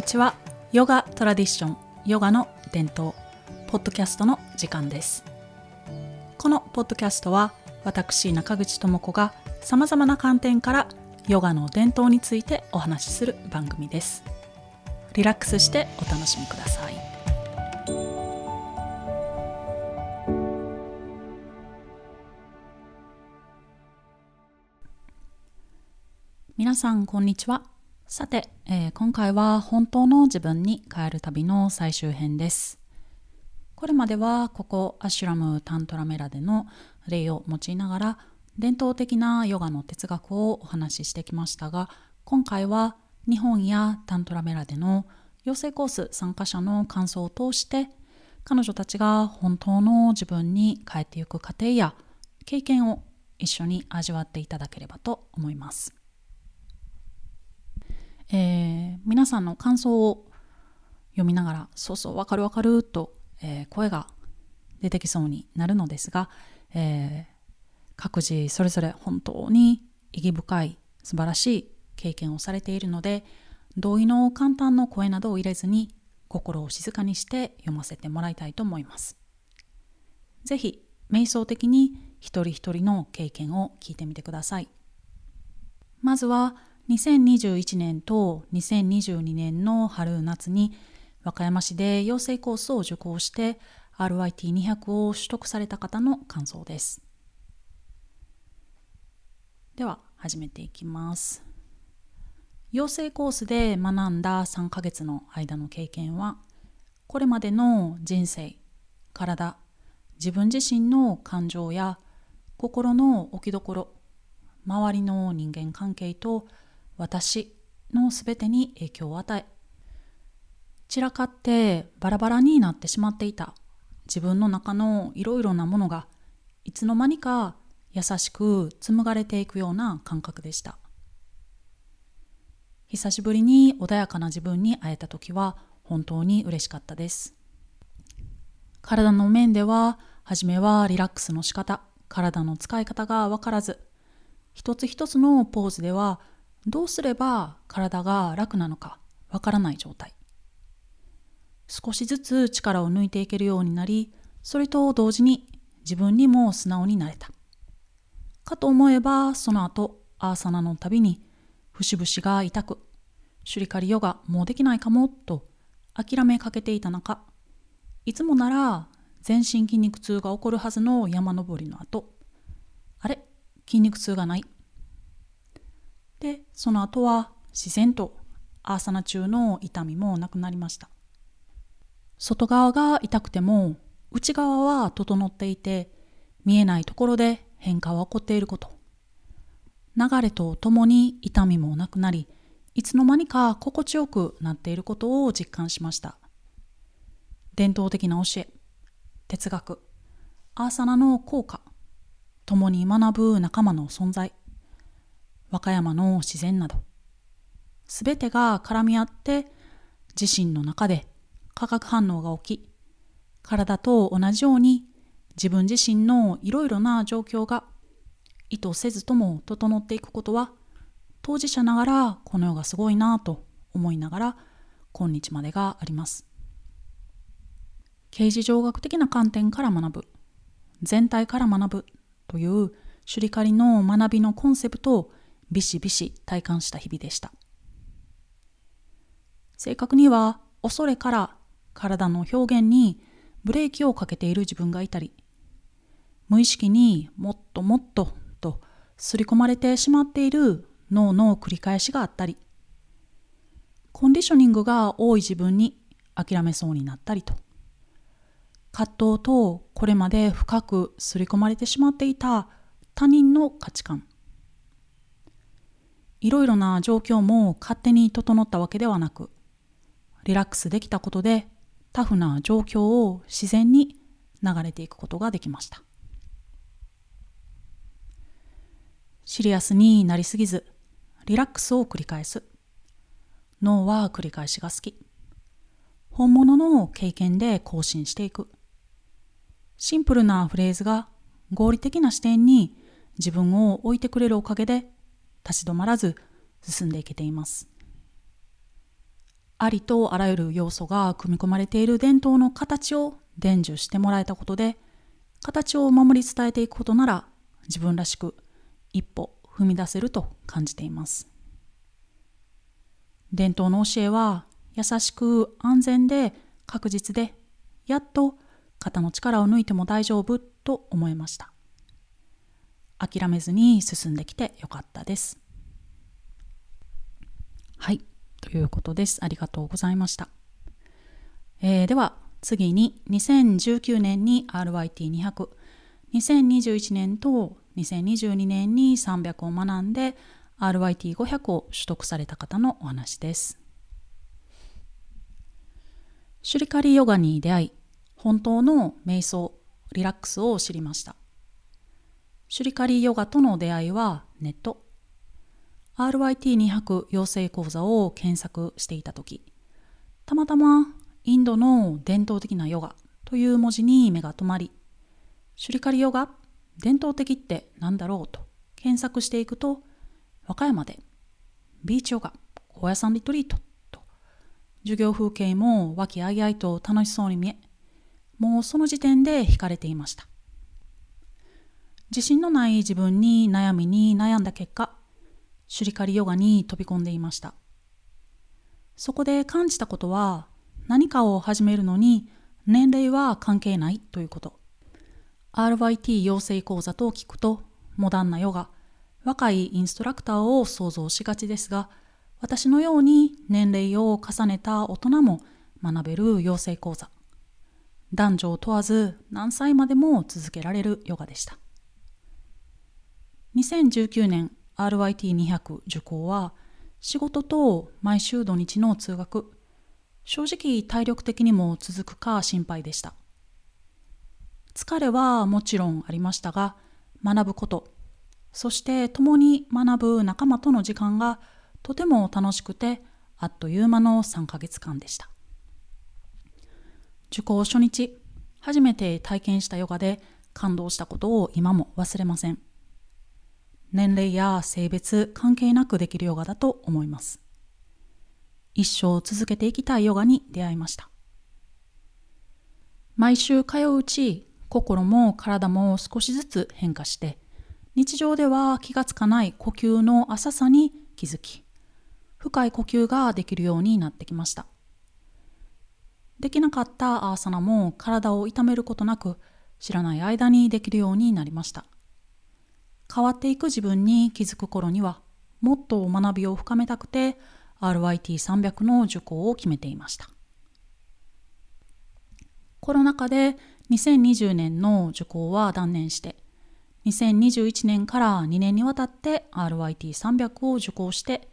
こんにちは。ヨガトラディションヨガの伝統ポッドキャストの時間です。このポッドキャストは私中口智子がさまざまな観点からヨガの伝統についてお話しする番組です。リラックスしてお楽しみください。皆さんこんにちは。さて、えー、今回は本当の自分に帰る旅の最終編ですこれまではここアシュラム・タントラメラでの例を用いながら伝統的なヨガの哲学をお話ししてきましたが今回は日本やタントラメラでの養成コース参加者の感想を通して彼女たちが本当の自分に帰っていく過程や経験を一緒に味わっていただければと思います。えー、皆さんの感想を読みながら、そうそう、わかるわかると、えー、声が出てきそうになるのですが、えー、各自それぞれ本当に意義深い素晴らしい経験をされているので、同意の簡単の声などを入れずに心を静かにして読ませてもらいたいと思います。ぜひ、瞑想的に一人一人の経験を聞いてみてください。まずは、2021年と2022年の春夏に和歌山市で養成コースを受講して RIT200 を取得された方の感想です。では始めていきます。養成コースで学んだ3ヶ月の間の経験はこれまでの人生、体、自分自身の感情や心の置きどころ、周りの人間関係と私のすべてに影響を与え散らかってバラバラになってしまっていた。自分の中のいろいろなものがいつの間にか優しく紡がれていくような感覚でした。久しぶりに穏やかな自分に会えた時は本当に嬉しかったです。体の面では初めはリラックスの仕方体の使い方が分からず一つ一つのポーズではどうすれば体が楽なのかわからない状態。少しずつ力を抜いていけるようになりそれと同時に自分にも素直になれた。かと思えばその後アーサナのたびに節々が痛くシュリカリヨガもうできないかもと諦めかけていた中いつもなら全身筋肉痛が起こるはずの山登りの後あれ筋肉痛がない。でその後は自然とアーサナ中の痛みもなくなりました。外側が痛くても内側は整っていて見えないところで変化は起こっていること。流れとともに痛みもなくなりいつの間にか心地よくなっていることを実感しました。伝統的な教え哲学アーサナの効果共に学ぶ仲間の存在。和歌山の自然など、すべてが絡み合って自身の中で化学反応が起き、体と同じように自分自身のいろいろな状況が意図せずとも整っていくことは当事者ながらこの世がすごいなぁと思いながら今日までがあります。刑事上学的な観点から学ぶ、全体から学ぶというシュリカリの学びのコンセプトをビシビシ体感した日々でした。正確には恐れから体の表現にブレーキをかけている自分がいたり、無意識にもっともっとと刷り込まれてしまっている脳の繰り返しがあったり、コンディショニングが多い自分に諦めそうになったりと、葛藤とこれまで深く刷り込まれてしまっていた他人の価値観、いろいろな状況も勝手に整ったわけではなく、リラックスできたことでタフな状況を自然に流れていくことができました。シリアスになりすぎず、リラックスを繰り返す。脳は繰り返しが好き。本物の経験で更新していく。シンプルなフレーズが合理的な視点に自分を置いてくれるおかげで立ち止まらず進んでいけています。ありとあらゆる要素が組み込まれている伝統の形を伝授してもらえたことで形を守り伝えていくことなら自分らしく一歩踏み出せると感じています伝統の教えは優しく安全で確実でやっと肩の力を抜いても大丈夫と思いました諦めずに進んできてよかったですはいということですありがとうございました、えー、では次に2019年に RYT200 2021年と2022年に300を学んで RYT500 を取得された方のお話です。シュリカリヨガに出会い、本当の瞑想、リラックスを知りました。シュリカリーヨガとの出会いはネット。RYT200 養成講座を検索していたとき、たまたまインドの伝統的なヨガという文字に目が留まり、シュリカリヨガ伝統的って何だろうと検索していくと、和歌山でビーチヨガ、高野山リトリートと授業風景も和気あいあいと楽しそうに見え、もうその時点で惹かれていました。自信のない自分に悩みに悩んだ結果、シュリカリヨガに飛び込んでいました。そこで感じたことは、何かを始めるのに年齢は関係ないということ。RYT 養成講座と聞くと、モダンなヨガ、若いインストラクターを想像しがちですが、私のように年齢を重ねた大人も学べる養成講座。男女を問わず何歳までも続けられるヨガでした。2019年 RYT200 受講は仕事と毎週土日の通学、正直体力的にも続くか心配でした。疲れはもちろんありましたが、学ぶこと、そして共に学ぶ仲間との時間がとても楽しくて、あっという間の3ヶ月間でした。受講初日、初めて体験したヨガで感動したことを今も忘れません。年齢や性別関係なくできるヨガだと思います。一生続けていきたいヨガに出会いました。毎週通ううち、心も体も少しずつ変化して、日常では気がつかない呼吸の浅さに気づき、深い呼吸ができるようになってきました。できなかったアーサナも体を痛めることなく、知らない間にできるようになりました。変わっていく自分に気づく頃には、もっと学びを深めたくて、RYT300 の受講を決めていました。コロナ禍で2020年の受講は断念して、2021年から2年にわたって RYT300 を受講して、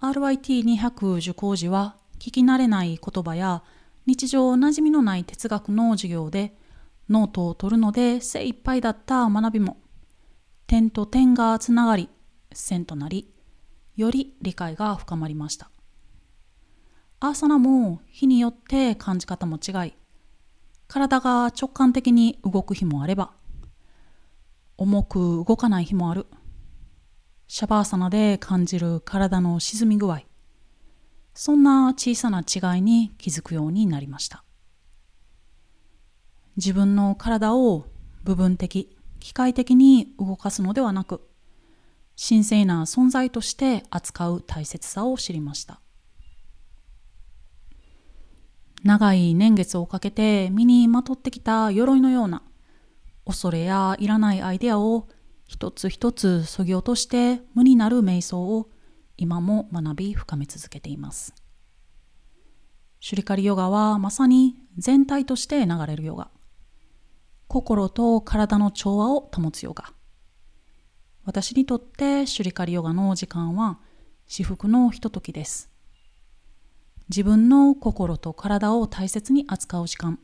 RYT200 受講時は聞き慣れない言葉や日常馴染みのない哲学の授業でノートを取るので精一杯だった学びも点と点がつながり線となりより理解が深まりました。アーサナも日によって感じ方も違い、体が直感的に動く日もあれば、重く動かない日もある。シャバーサナで感じる体の沈み具合、そんな小さな違いに気づくようになりました。自分の体を部分的、機械的に動かすのではなく、神聖な存在として扱う大切さを知りました。長い年月をかけて身にまとってきた鎧のような恐れやいらないアイデアを一つ一つそぎ落として無になる瞑想を今も学び深め続けています。シュリカリヨガはまさに全体として流れるヨガ。心と体の調和を保つヨガ。私にとってシュリカリヨガの時間は至福のひとときです。自分の心と体を大切に扱う時間。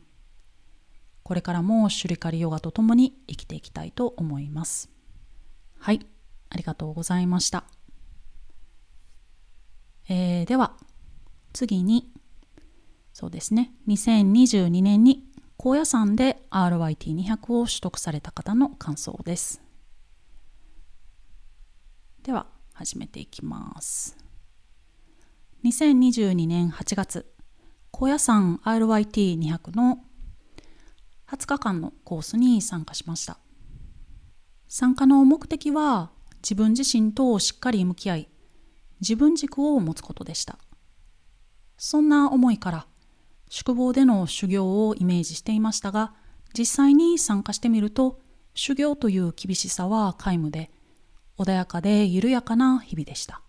これからもシュリカリヨガとともに生きていきたいと思います。はい、ありがとうございました。えー、では、次に、そうですね、2022年に高野山で RYT200 を取得された方の感想です。では始めていきます。2022年8月、高野山 RYT200 の20日間のコースに参加しました。参加の目的は自分自身としっかり向き合い、自分軸を持つことでした。そんな思いから宿坊での修行をイメージしていましたが、実際に参加してみると、修行という厳しさは皆無で、穏やかで緩やかな日々でした。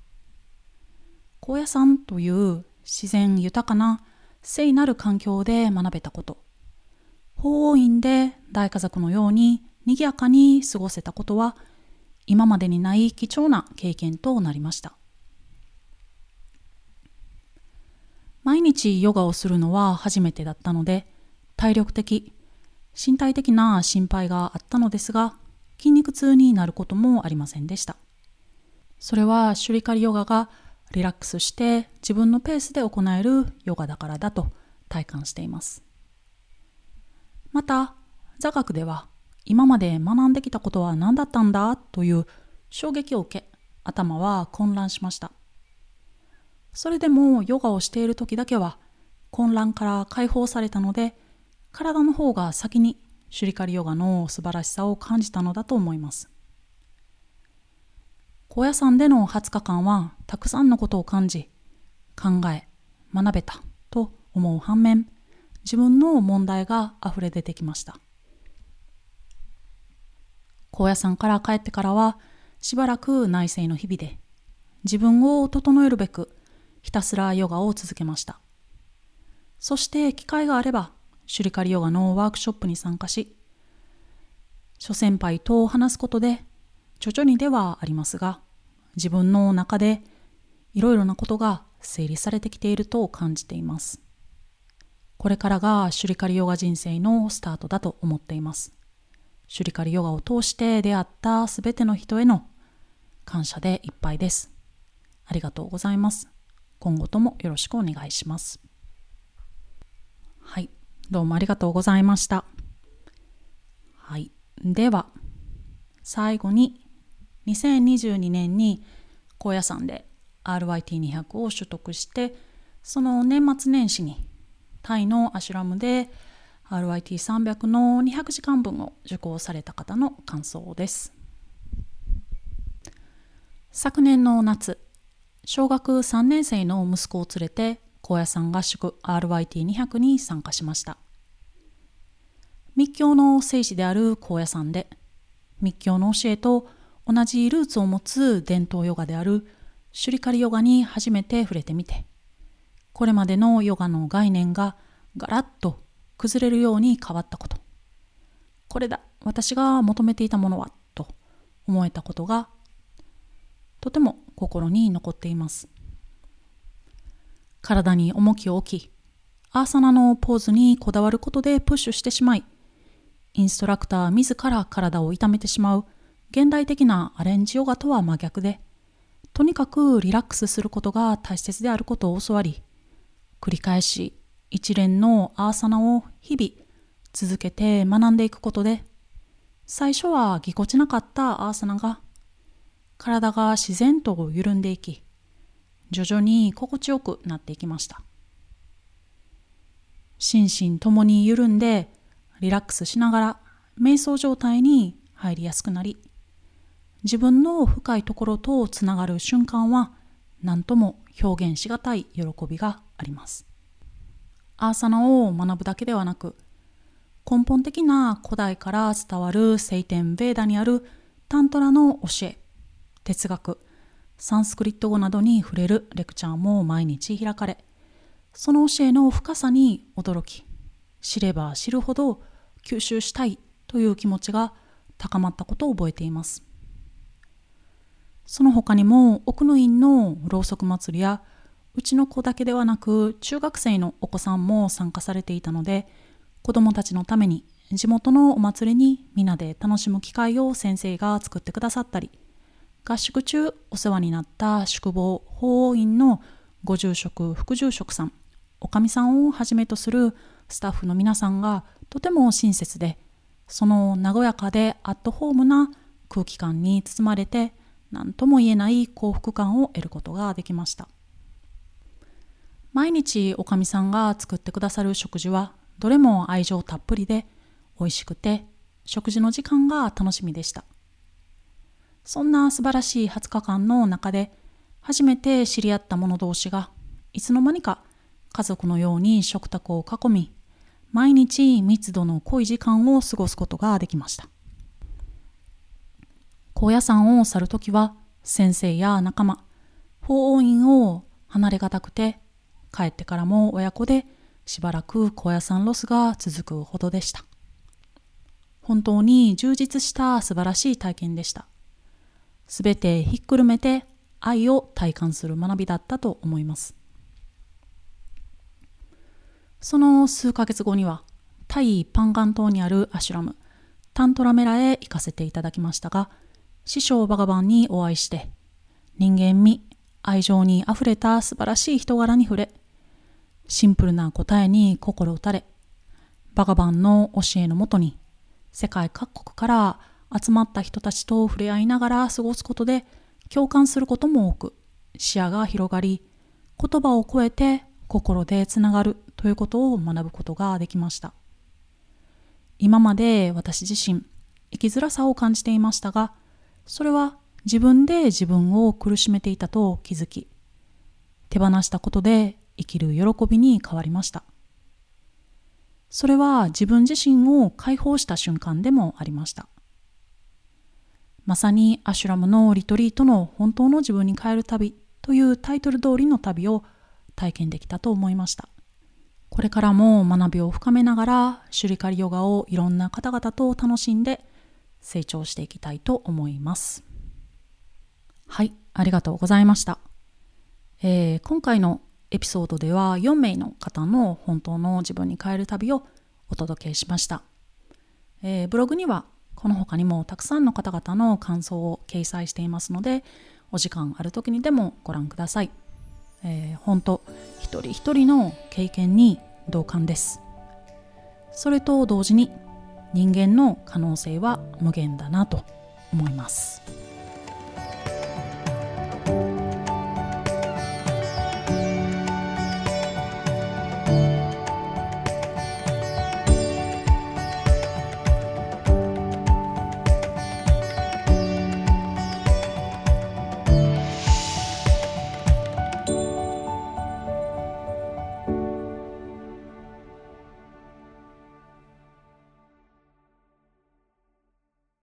高野山という自然豊かな聖なる環境で学べたこと、法王院で大家族のように賑やかに過ごせたことは、今までにない貴重な経験となりました。毎日ヨガをするのは初めてだったので、体力的、身体的な心配があったのですが、筋肉痛になることもありませんでした。それはシュリカリヨガがリラックスして自分のペースで行えるヨガだからだと体感しています。また、座学では今まで学んできたことは何だったんだという衝撃を受け、頭は混乱しました。それでもヨガをしている時だけは混乱から解放されたので体の方が先にシュリカリヨガの素晴らしさを感じたのだと思います。高野山での20日間はたくさんのことを感じ、考え、学べたと思う反面、自分の問題が溢れ出てきました。高野山から帰ってからはしばらく内省の日々で自分を整えるべくひたすらヨガを続けました。そして機会があれば、シュリカリヨガのワークショップに参加し、諸先輩と話すことで、徐々にではありますが、自分の中でいろいろなことが整理されてきていると感じています。これからがシュリカリヨガ人生のスタートだと思っています。シュリカリヨガを通して出会ったすべての人への感謝でいっぱいです。ありがとうございます。今後ともよろしくお願いします。はい、どうもありがとうございました。はい、では最後に2022年に高野山で RYT200 を取得してその年末年始にタイのアシュラムで RYT300 の200時間分を受講された方の感想です。昨年の夏小学3年生の息子を連れて高野山合宿 RYT200 に参加しました。密教の聖地である高野山で密教の教えと同じルーツを持つ伝統ヨガであるシュリカリヨガに初めて触れてみてこれまでのヨガの概念がガラッと崩れるように変わったことこれだ私が求めていたものはと思えたことがとても心に残っています。体に重きを置き、アーサナのポーズにこだわることでプッシュしてしまい、インストラクター自ら体を痛めてしまう現代的なアレンジヨガとは真逆で、とにかくリラックスすることが大切であることを教わり、繰り返し一連のアーサナを日々続けて学んでいくことで、最初はぎこちなかったアーサナが体が自然と緩んでいき、徐々に心地よくなっていきました。心身ともに緩んで、リラックスしながら瞑想状態に入りやすくなり、自分の深いところとつながる瞬間は何とも表現しがたい喜びがあります。アーサナを学ぶだけではなく、根本的な古代から伝わる聖典ベーダにあるタントラの教え、哲学、サンスクリット語などに触れるレクチャーも毎日開かれ、その教えの深さに驚き、知れば知るほど吸収したいという気持ちが高まったことを覚えています。その他にも奥の院のろうそく祭りやうちの子だけではなく中学生のお子さんも参加されていたので子どもたちのために地元のお祭りに皆で楽しむ機会を先生が作ってくださったり合宿中お世話になった宿坊法王院のご住職副住職さんおかみさんをはじめとするスタッフの皆さんがとても親切でその和やかでアットホームな空気感に包まれて何とも言えない幸福感を得ることができました毎日おかみさんが作ってくださる食事はどれも愛情たっぷりで美味しくて食事の時間が楽しみでした。そんな素晴らしい20日間の中で初めて知り合った者同士がいつの間にか家族のように食卓を囲み毎日密度の濃い時間を過ごすことができました。高野山を去るときは先生や仲間、法王院を離れがたくて帰ってからも親子でしばらく高野山ロスが続くほどでした。本当に充実した素晴らしい体験でした。すべてひっくるめて愛を体感する学びだったと思います。その数ヶ月後には、タイ・パンガン島にあるアシュラム、タントラメラへ行かせていただきましたが、師匠バガバンにお会いして、人間味、愛情にあふれた素晴らしい人柄に触れ、シンプルな答えに心打たれ、バガバンの教えのもとに、世界各国から集まった人たちと触れ合いながら過ごすことで、共感することも多く、視野が広がり、言葉を超えて心でつながるということを学ぶことができました。今まで私自身、生きづらさを感じていましたが、それは自分で自分を苦しめていたと気づき、手放したことで生きる喜びに変わりました。それは自分自身を解放した瞬間でもありました。まさにアシュラムのリトリートの本当の自分に変える旅というタイトル通りの旅を体験できたと思いました。これからも学びを深めながら、シュリカリヨガをいろんな方々と楽しんで成長していきたいと思います。はい、ありがとうございました。えー、今回のエピソードでは4名の方の本当の自分に変える旅をお届けしました。えー、ブログにはこの他にもたくさんの方々の感想を掲載していますので、お時間ある時にでもご覧ください。えー、本当一人一人の経験に同感ですそれと同時に人間の可能性は無限だなと思います